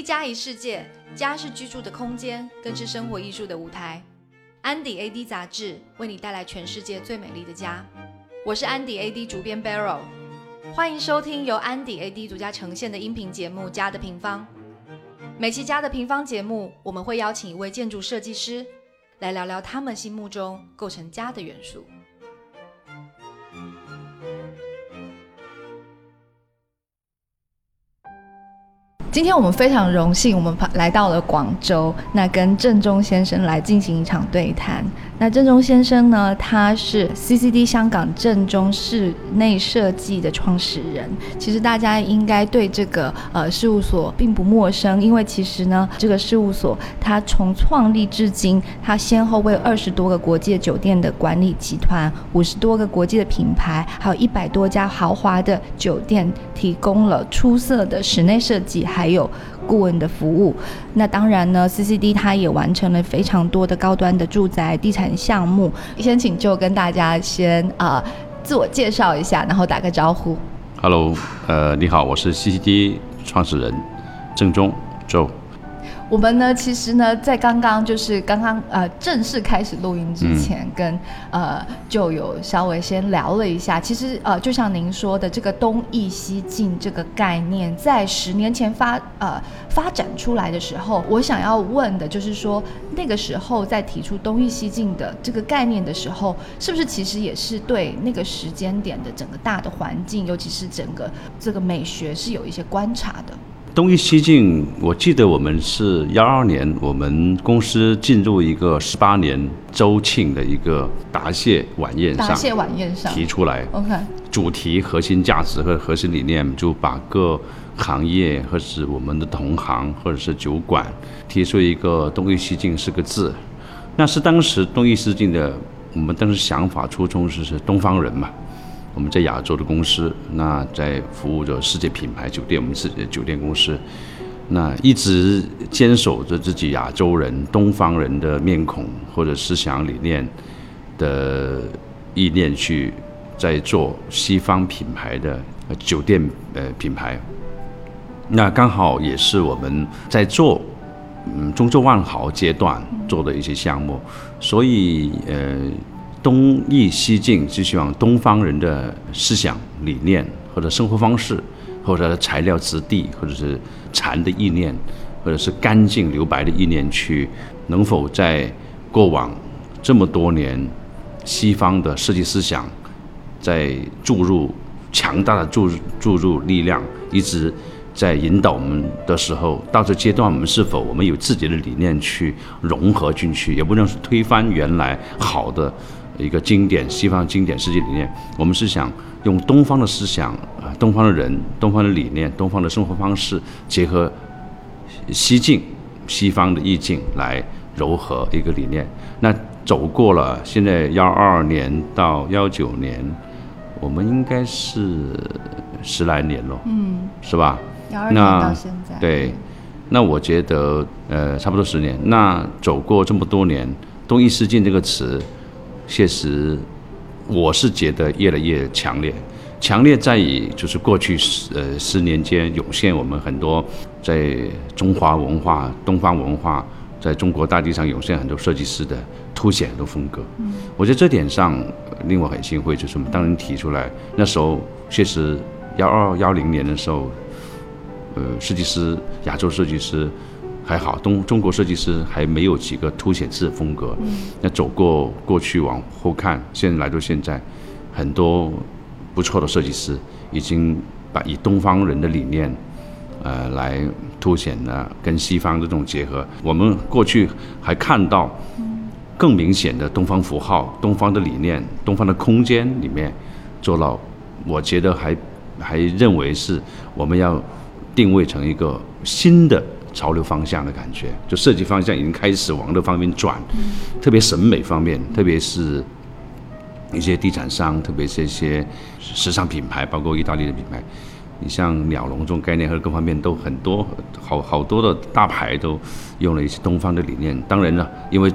一家一世界，家是居住的空间，更是生活艺术的舞台。安迪 AD 杂志为你带来全世界最美丽的家。我是安迪 AD 主编 Barrow，欢迎收听由安迪 AD 独家呈现的音频节目《家的平方》。每期《家的平方》节目，我们会邀请一位建筑设计师来聊聊他们心目中构成家的元素。今天我们非常荣幸，我们来到了广州，那跟郑中先生来进行一场对谈。那郑中先生呢，他是 CCD 香港郑中室内设计的创始人。其实大家应该对这个呃事务所并不陌生，因为其实呢，这个事务所它从创立至今，它先后为二十多个国际酒店的管理集团、五十多个国际的品牌，还有一百多家豪华的酒店提供了出色的室内设计。还有顾问的服务，那当然呢，CCD 它也完成了非常多的高端的住宅地产项目。先请就跟大家先啊自我介绍一下，然后打个招呼。Hello，呃，你好，我是 CCD 创始人郑中周。我们呢，其实呢，在刚刚就是刚刚呃正式开始录音之前，跟呃就有稍微先聊了一下。其实呃，就像您说的，这个东易西进这个概念，在十年前发呃发展出来的时候，我想要问的就是说，那个时候在提出东易西进的这个概念的时候，是不是其实也是对那个时间点的整个大的环境，尤其是整个这个美学是有一些观察的？东易西进，我记得我们是幺二年，我们公司进入一个十八年周庆的一个答谢晚宴上，答谢晚宴上。提出来，OK，主题核心价值和核心理念，就把各行业或是我们的同行或者是酒馆提出一个东易西进四个字，那是当时东易西进的，我们当时想法初衷是是东方人嘛。我们在亚洲的公司，那在服务着世界品牌酒店，我们自己的酒店公司，那一直坚守着自己亚洲人、东方人的面孔或者思想理念的意念去在做西方品牌的酒店呃品牌，那刚好也是我们在做嗯中州万豪阶段做的一些项目，所以呃。东易西进，就希望东方人的思想理念，或者生活方式，或者材料质地，或者是禅的意念，或者是干净留白的意念，去能否在过往这么多年西方的设计思想，在注入强大的注注入力量，一直在引导我们的时候，到这阶段，我们是否我们有自己的理念去融合进去，也不能是推翻原来好的。一个经典西方经典世界理念，我们是想用东方的思想啊，东方的人，东方的理念，东方的生活方式，结合西境西方的意境来柔和一个理念。那走过了现在幺二年到幺九年，我们应该是十来年了，嗯，是吧？幺二年到现在，对，那我觉得呃，差不多十年。那走过这么多年，东易西进这个词。确实，我是觉得越来越强烈。强烈在于，就是过去十呃十年间涌现我们很多在中华文化、东方文化，在中国大地上涌现很多设计师的凸显的风格。嗯，我觉得这点上令我很欣慰，就是我们当年提出来，那时候确实幺二幺零年的时候，呃，设计师亚洲设计师。还好，东中国设计师还没有几个凸显自己风格。那走过过去往后看，现在来到现在，很多不错的设计师已经把以东方人的理念，呃，来凸显了跟西方这种结合。我们过去还看到更明显的东方符号、东方的理念、东方的空间里面做到，我觉得还还认为是我们要定位成一个新的。潮流方向的感觉，就设计方向已经开始往这方面转，特别审美方面，特别是一些地产商，特别是一些时尚品牌，包括意大利的品牌，你像鸟笼这种概念和各方面都很多，好好多的大牌都用了一些东方的理念。当然了，因为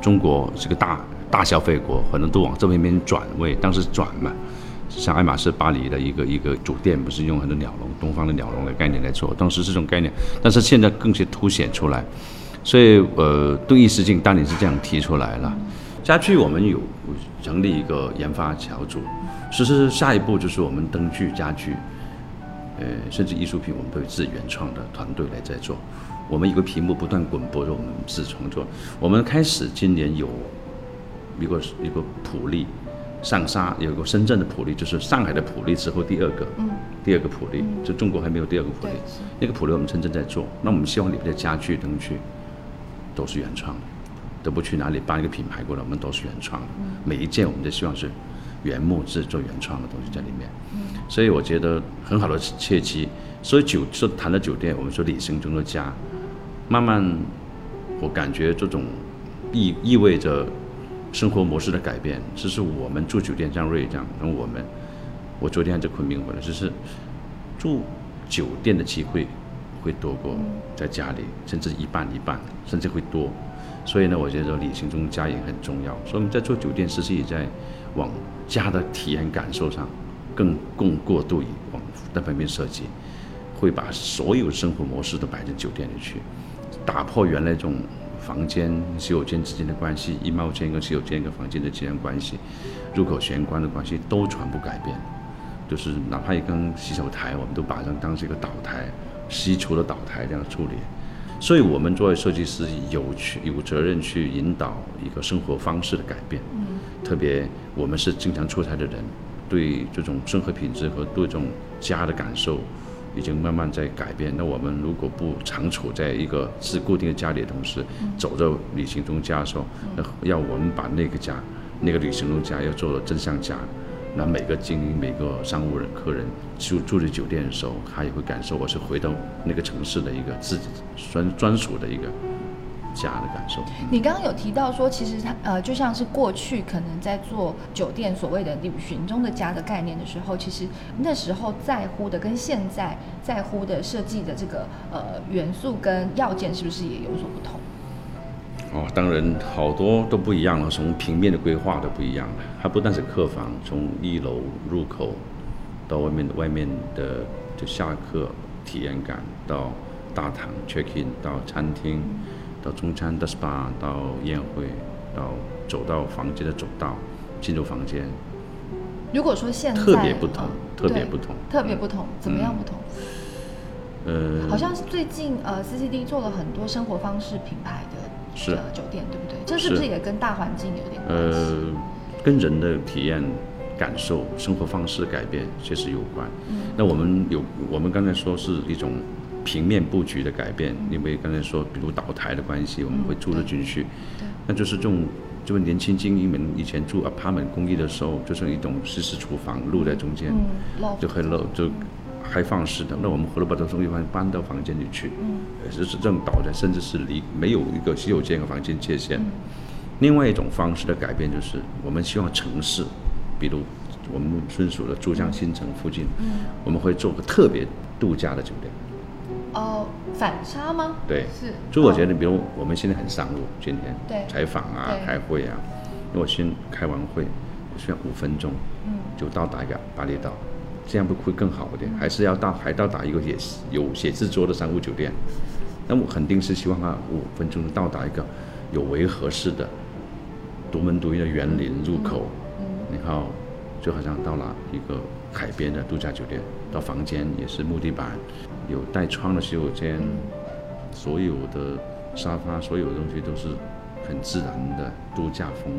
中国是个大大消费国，很多都往这边边转位，当时转嘛，像爱马仕巴黎的一个一个酒店，不是用很多鸟笼、东方的鸟笼的概念来做，当时这种概念，但是现在更是凸显出来。所以，呃，对意实境当年是这样提出来了。家具我们有成立一个研发小组，其实下一步就是我们灯具、家具，呃，甚至艺术品，我们都有自己原创的团队来在做。我们一个屏幕不断滚播着，我们自创作。我们开始今年有一个一个普利上沙，有一个深圳的普利，就是上海的普利之后第二个，嗯，第二个普利，就中国还没有第二个普利。那个普利我们深圳在做，那我们希望里面的家具灯具。都是原创的，都不去哪里搬一个品牌过来，我们都是原创的。每一件我们都希望是原木制作原创的东西在里面。所以我觉得很好的契机。所以酒说谈到酒店，我们说旅行中的家，慢慢我感觉这种意意味着生活模式的改变。这是我们住酒店，像瑞这样，那我们我昨天还在昆明回来，就是住酒店的机会。会多过在家里，甚至一半一半，甚至会多。所以呢，我觉得旅行中家也很重要。所以我们在做酒店，实际也在往家的体验感受上更更过度往那方面设计，会把所有生活模式都摆进酒店里去，打破原来这种房间洗手间之间的关系，衣帽间跟洗手间跟房间的之间关系，入口玄关的关系都全部改变。就是哪怕一根洗手台，我们都把它当成一个岛台。西厨的岛台这样处理，所以我们作为设计师有去有责任去引导一个生活方式的改变。嗯，特别我们是经常出差的人，对这种生活品质和对这种家的感受，已经慢慢在改变。那我们如果不常处在一个是固定的家里的同时，走着旅行中家的时候，那要我们把那个家，那个旅行中家要做到真像家。那每个经营每个商务人客人住住在酒店的时候，他也会感受我是回到那个城市的一个自己专专属的一个家的感受。你刚刚有提到说，其实它呃，就像是过去可能在做酒店所谓的旅行中的家的概念的时候，其实那时候在乎的跟现在在乎的设计的这个呃元素跟要件，是不是也有所不同？哦，当然好多都不一样了，从平面的规划都不一样了。它不但是客房，从一楼入口到外面的外面的就下客体验感，到大堂 check in，到餐厅，到中餐的 SPA，到宴会，到走到房间的走道，进入房间。如果说现在特别不同，特别不同，特别不同，怎么样不同？呃，好像是最近呃，CCD 做了很多生活方式品牌的。是酒店对不对？这是不是也跟大环境有点关系？呃，跟人的体验、感受、生活方式改变确实有关。那我们有，我们刚才说是一种平面布局的改变，因为刚才说，比如岛台的关系，我们会住得进去。那就是这种，就是年轻精英们以前住 apartment 公寓的时候，就是一种西式厨房，露在中间，就很露就。开放式的，那我们何乐把这东西搬搬到房间里去，嗯，就是这种导的，甚至是离没有一个洗手间和房间界限。另外一种方式的改变就是，我们希望城市，比如我们村属的珠江新城附近，嗯，我们会做个特别度假的酒店。哦，反差吗？对，是。所以我觉得，比如我们现在很商务，今天对采访啊、开会啊，如果先开完会，我需要五分钟，嗯，就到达一个巴厘岛。这样不会更好一点？还是要到还到达一个也有写字桌的商务酒店？那我肯定是希望它五分钟到达一个有维和式的独门独院的园林入口，然后就好像到了一个海边的度假酒店。到房间也是木地板，有带窗的洗手间，所有的沙发，所有东西都是很自然的度假风，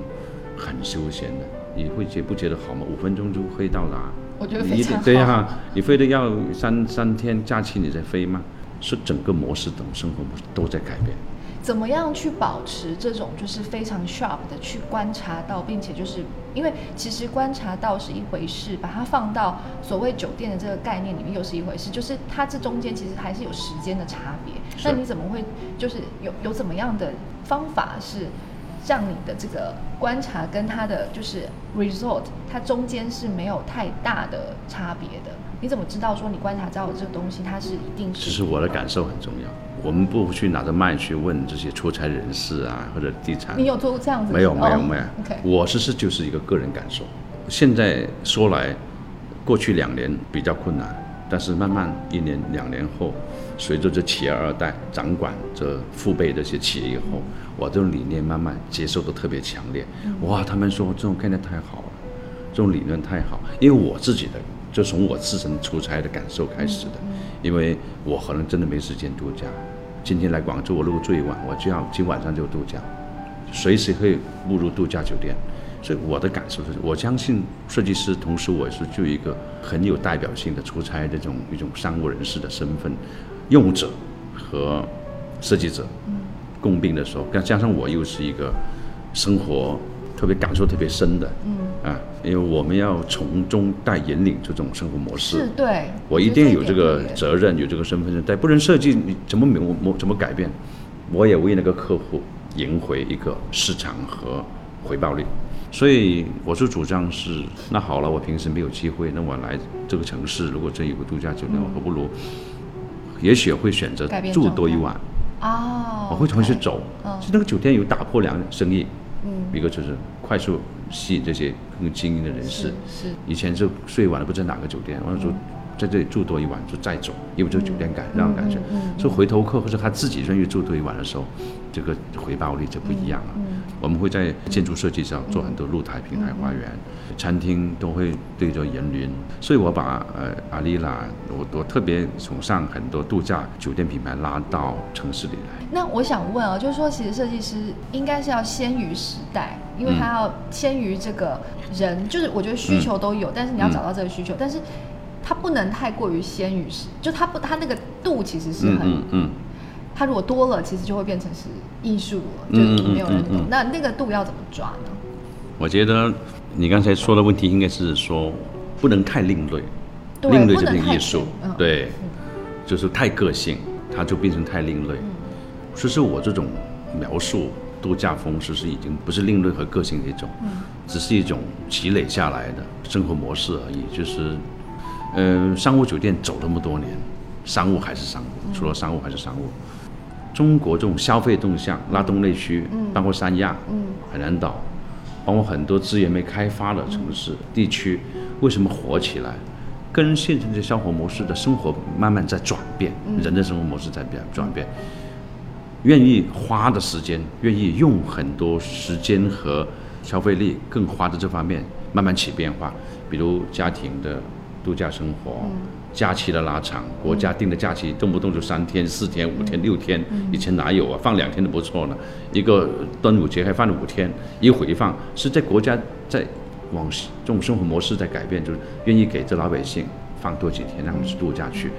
很休闲的。你会觉不觉得好吗？五分钟就可以到达。我觉得非常好。对呀，你非得要三三天假期你再飞吗？是整个模式等生活模式都在改变。怎么样去保持这种就是非常 sharp 的去观察到，并且就是因为其实观察到是一回事，把它放到所谓酒店的这个概念里面又是一回事，就是它这中间其实还是有时间的差别。那你怎么会就是有有怎么样的方法是？让你的这个观察跟它的就是 result，它中间是没有太大的差别的。你怎么知道说你观察到的这个东西它是一定是？其实我的感受很重要。我们不去拿着麦去问这些出差人士啊，或者地产。你有做过这样子？没有没有没有。我其实就是一个个人感受。现在说来，过去两年比较困难，但是慢慢一年两年后，随着这企业二代掌管这父辈这些企业以后，我这种理念慢慢接受的特别强烈。哇，他们说这种概念太好了，这种理论太好，因为我自己的就从我自身出差的感受开始的，因为我可能真的没时间度假。今天来广州，我如果住一晚，我就要今晚上就度假，随时可以步入度假酒店。所以我的感受是，我相信设计师，同时我也是就一个很有代表性的出差这种一种商务人士的身份，用者和设计者共病的时候，加加上我又是一个生活特别感受特别深的，啊，因为我们要从中带引领这种生活模式，是对，我一定有这个责任，有这个身份证，但不能设计你怎么模模怎么改变，我也为那个客户赢回一个市场和回报率。所以我是主张是，那好了，我平时没有机会，那我来这个城市，如果这有个度假酒店，我何不如，也许会选择住多一晚，哦，我会回去走。嗯。其实那个酒店有打破两生意，嗯，一个就是快速吸引这些更精英的人士。是，是，以前就睡晚了不知道哪个酒店，完了说在这里住多一晚就再走，因为这个酒店感让人感觉，嗯所以回头客或者他自己愿意住多一晚的时候，这个回报率就不一样了。嗯我们会在建筑设计上做很多露台、平台花园，餐厅都会对着园林，所以我把呃阿丽拉，我我特别崇尚很多度假酒店品牌拉到城市里来。那我想问啊，就是说，其实设计师应该是要先于时代，因为他要先于这个人，就是我觉得需求都有，但是你要找到这个需求，但是他不能太过于先于时，就它不，它那个度其实是嗯很，嗯嗯。他如果多了，其实就会变成是艺术了，嗯就嗯没有人懂。嗯嗯那那个度要怎么抓呢？我觉得你刚才说的问题应该是说不能太另类，另类就变艺术对，就是太个性，它就变成太另类。嗯其实我这种描述度假风，其实已经不是另类和个性的一种，嗯只是一种积累下来的生活模式而已。就是，呃，商务酒店走那么多年，商务还是商嗯务，除了商务还是商务。中国这种消费动向，拉动内需，包括三亚、嗯海南岛，包括很多资源没开发的城市、地区，为什么火起来？跟现在的生活模式的生活慢慢在转变，人的生活模式在变转变，愿意花的时间，愿意用很多时间和消费力，更花在这方面，慢慢起变化。比如家庭的度假生活，假期的拉长，国家定的假期动不动就三天、四天、五天、六天，以前哪有啊？放两天都不错了。一个端午节还放了五天，一回放是在国家在往这种生活模式在改变，就是愿意给这老百姓放多几天，让他们去度假去。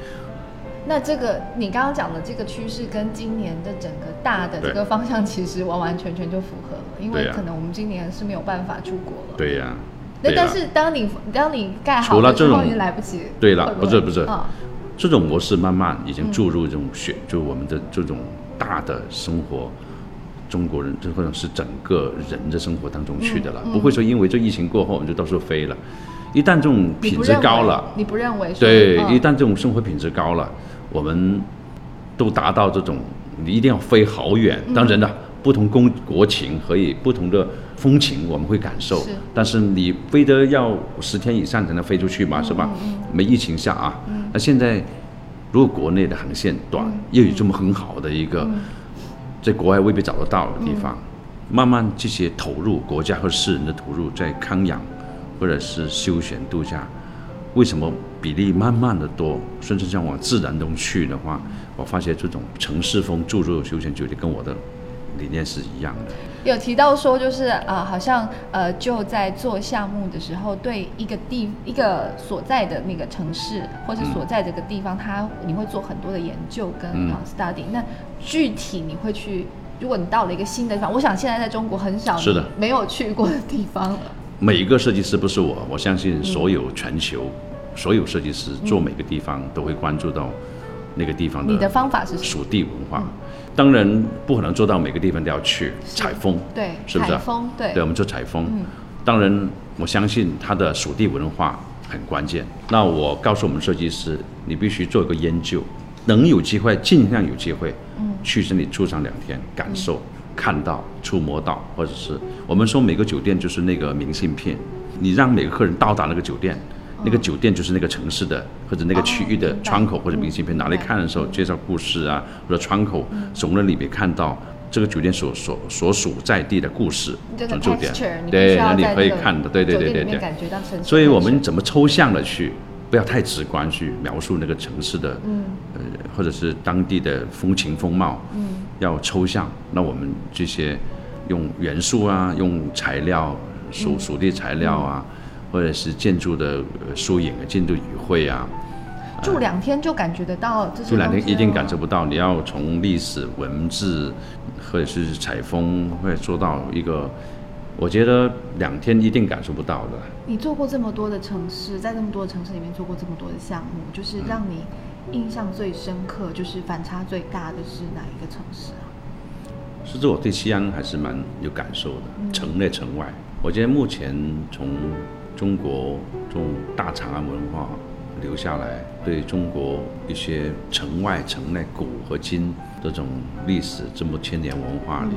那这个你刚刚讲的这个趋势跟今年的整个大的这个方向，其实完完全全就符合了，因为可能我们今年是没有办法出国了。对呀、那但是当你当你盖好除了这种。对了不是不是啊这种模式慢慢已经注入这种血，就我们的这种大的生活，中国人这或者是整个人的生活当中去的了，不会说因为这疫情过后我们就到处飞了。一旦这种品质高了，你不认为说？对，嗯一旦这种生活品质高了，我们都达到这种，你一定要飞好远。嗯当然了，不同公国情和以不同的风情我们会感受。是，但是你非得要十天以上才能飞出去嘛，是吧？没疫情下啊，那现在如果国内的航线短，又有这么很好的一个，在国外未必找得到的地方，慢慢这些投入，国家和私人的投入在康养或者是休闲度假，为什么比例慢慢的多，甚至像往自然中去的话，我发现这种城市风注入休闲酒店跟我的理念是一样的。有提到说，就是呃，好像呃，就在做项目的时候，对一个地一个所在的那个城市，或是所在这个地方，它你会做很多的研究跟 study。那具体你会去，如果你到了一个新的地方，我想现在在中国很少是的。没有去过的地方了。每一个设计师不是我，我相信所有全球、所有设计师做每个地方都会关注到那个地方你的方法是？属地文化。当然不可能做到每个地方都要去采风，对，是不是采风，对，对，我们做采风。嗯当然，我相信它的属地文化很关键。那我告诉我们设计师，你必须做一个研究，能有机会尽量有机会，嗯去这里住上两天，感受、看到、触摸到，或者是我们说每个酒店就是那个明信片，你让每个客人到达那个酒店，那个酒店就是那个城市的或者那个区域的窗口或者明信片，拿来看的时候介绍故事啊，或者窗口从那里面看到这个酒店所所所属在地的故事，这个酒店。texture，你必须对，那你可以看的，对对对对对。所以我们怎么抽象的去，不要太直观去描述那个城市的，嗯。呃，或者是当地的风情风貌，嗯。要抽象。那我们这些用元素啊，用材料属属地材料啊，或者是建筑的呃疏影啊、建筑语汇啊，住两天就感觉得到这些这两天一定感受不到。你要从历史文字或者是采风，会做到一个，我觉得两天一定感受不到的。你做过这么多的城市，在这么多的城市里面做过这么多的项目，就是让你印象最深刻，就是反差最大的是哪一个城市啊？实质我对西安还是蛮有感受的，城内城外。我觉得目前从中国这种大长安文化留下来，对中国一些城外城内古和今这种历史这么千年文化里，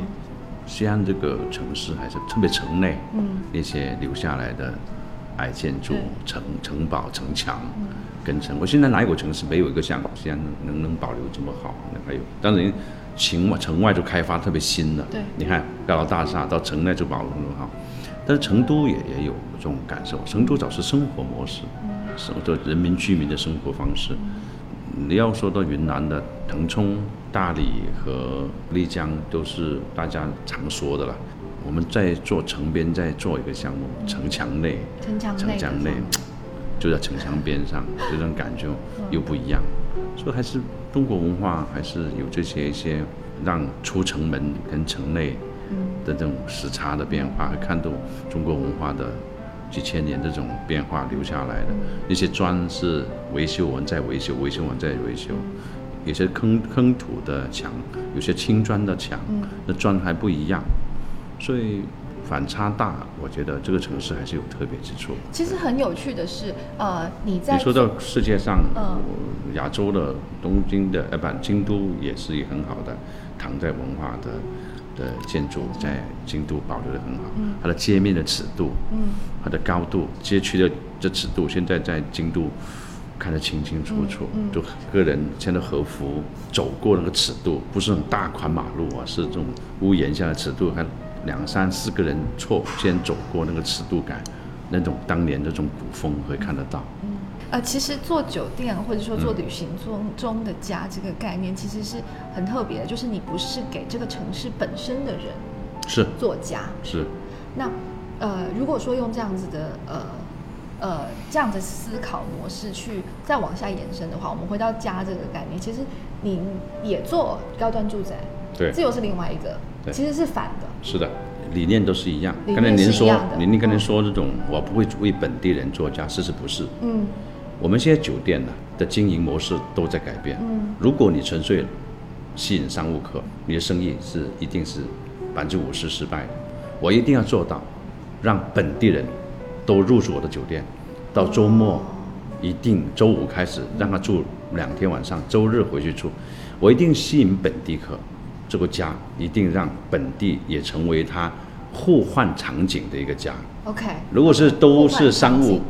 西安这个城市还是特别城内，嗯那些留下来的矮建筑、城城堡、城墙。跟城，我现在哪有个城市没有一个像西安能能保留这么好？那还有，当然城外城外就开发特别新的，对你看高楼大厦到城内就保留很好，但是成都也也有这种感受，成都早是生活模式，生的人民居民的生活方式。你要说到云南的腾冲、大理和丽江，都是大家常说的了。我们在做城边，在做一个项目，城墙内，城墙内城墙内就在城墙边上，这种感觉又不一样。所以还是中国文化还是有这些一些让出城门跟城内的这种时差的变化，会看到中国文化的几千年这种变化留下来的。那些砖是维修完再维修，维修完再维修。有些坑坑土的墙，有些青砖的墙，那砖还不一样，所以反差大。我觉得这个城市还是有特别之处。其实很有趣的是，呃，你在你说到世界上，嗯亚洲的东京的呃不，京都也是一很好的唐代文化的的建筑，在京都保留的很好。它的街面的尺度，嗯它的高度，街区的这尺度，现在在京都看得清清楚楚。嗯就个人穿着和服走过那个尺度，不是很大宽马路啊，是这种屋檐下的尺度，还两三四个人错肩走过那个尺度感，那种当年那种古风会看得到。呃，其实做酒店或者说做嗯旅行中中的家这个概念，其实是很特别的，就是你不是给这个城市本身的人是做家。是，那呃，如果说用这样子的呃呃这样的思考模式去再往下延伸的话，我们回到家这个概念，其实你也做高端住宅，对这又是另外一个，对其实是反的。是的，理念都是一样。刚才您说您您刚才嗯说这种，我不会为本地人做家，事实不是。嗯我们现在酒店呢的经营模式都在改变。嗯如果你纯粹吸引商务客，你的生意是一定是百分之五十失败的。我一定要做到，让本地人都入住我的酒店，到周末一定周五开始让他住两天晚上，周日回去住。我一定吸引本地客，这个家一定让本地也成为他互换场景的一个家。，OK。如果是都是商务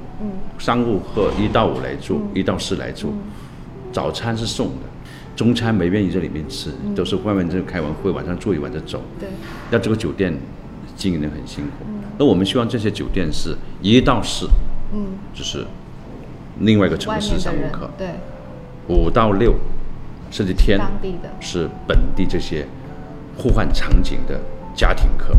商务客一到五来住，一到四来住，早餐是送的，中餐没愿意在里面吃，都是外面这开完会晚上住一晚就走。对，那这个酒店经营的很辛苦。那我们希望这些酒店是一到四嗯，就是另外一个城市商务客，对。五到六甚至天是本地这些互换场景的家庭客。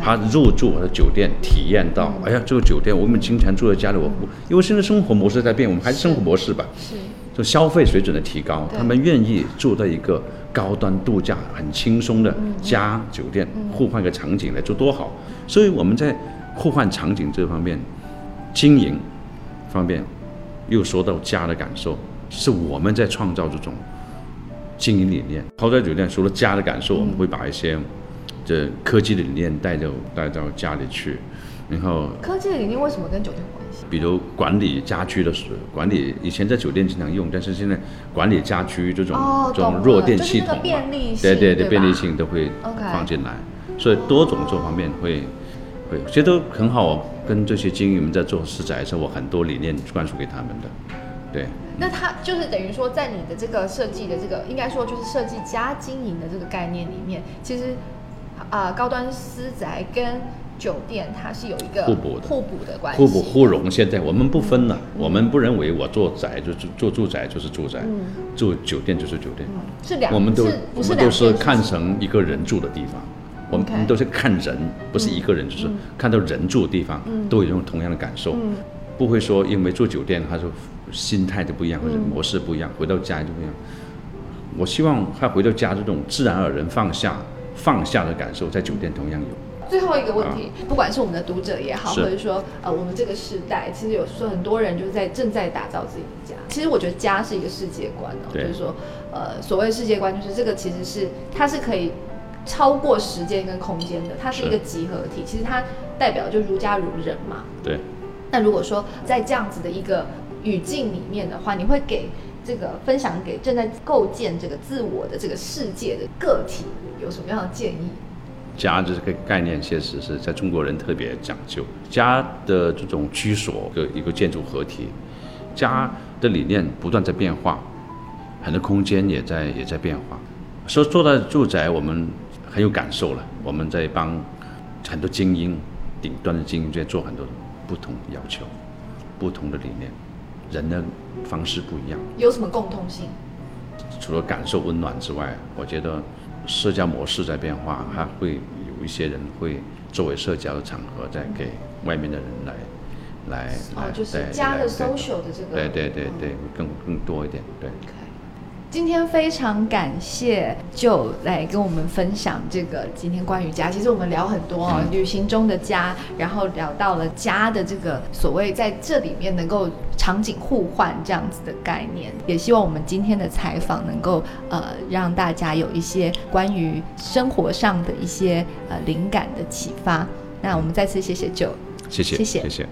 他入住我的酒店，体验到，哎呀，这个酒店我们经常住在家里，我不，因为现在生活模式在变，我们还是生活模式吧，是就消费水准的提高，他们愿意住在一个高端度假、很轻松的家酒店，互换个场景来住多好。所以我们在互换场景这方面，经营方面，又说到家的感受，是我们在创造这种经营理念。豪宅酒店除了家的感受，我们会把一些这科技的理念带到带到家里去，然后科技的理念为什么跟酒店有关系？比如管理家居的时候，管理以前在酒店经常用，但是现在管理家居这种、哦这种弱电系统嘛，便利性对对便利性都会放进来，所以多种这方面会会，其实都很好哦。跟这些经营们在做私宅的时候，我很多理念灌输给他们的，对。那他就是等于说，在你的这个设计的这个，应该说就是设计加经营的这个概念里面，其实啊、高端私宅跟酒店它是有一个互补的互补的关系，互补互融。现在我们不分了，我们不认为我做宅就是做住宅就是住宅，嗯住酒店就是酒店，是两，我们都是我不是们都是看成一个人住的地方。我们我们都是看人，不是一个人，就是看到人住的地方，都有同样的感受，不会说因为住酒店，他就心态就不一样，或者模式不一样，回到家就不一样。我希望他回到家这种自然而然放下放下的感受，在酒店同样有。最后一个问题，不管是我们的读者也好，或者说呃我们这个时代，其实有时候很多人就是在正在打造自己的家。其实我觉得家是一个世界观哦，就是说呃所谓世界观，就是这个其实是它是可以超过时间跟空间的，它是一个集合体。其实它代表就如家如人嘛。对，那如果说在这样子的一个语境里面的话，你会给这个分享给正在构建这个自我的这个世界的个体有什么样的建议？家这个概念确实是在中国人特别讲究，家的这种居所的一个建筑合体，家的理念不断在变化，很多空间也在也在变化。说做到住宅，我们很有感受了，我们在帮很多精英、顶端的精英在做很多不同的要求、不同的理念，人的方式不一样。有什么共通性？除了感受温暖之外，我觉得社交模式在变化，还会有一些人会作为社交的场合，在给外面的人来来来，哦就是对家的对 social 的这个，对对对对，更更多一点，对。今天非常感谢就来跟我们分享这个今天关于家。其实我们聊很多哦，旅行中的家，然后聊到了家的这个所谓在这里面能够场景互换这样子的概念。也希望我们今天的采访能够呃让大家有一些关于生活上的一些呃灵感的启发。那我们再次谢谢就。谢谢谢谢谢谢。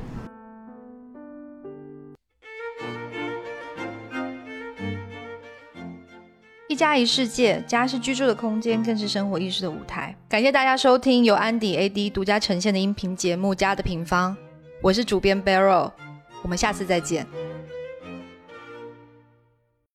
家一世界，家是居住的空间，更是生活意识的舞台。感谢大家收听由安迪 AD 独家呈现的音频节目《家的平方》，我是主编 Barrel，我们下次再见。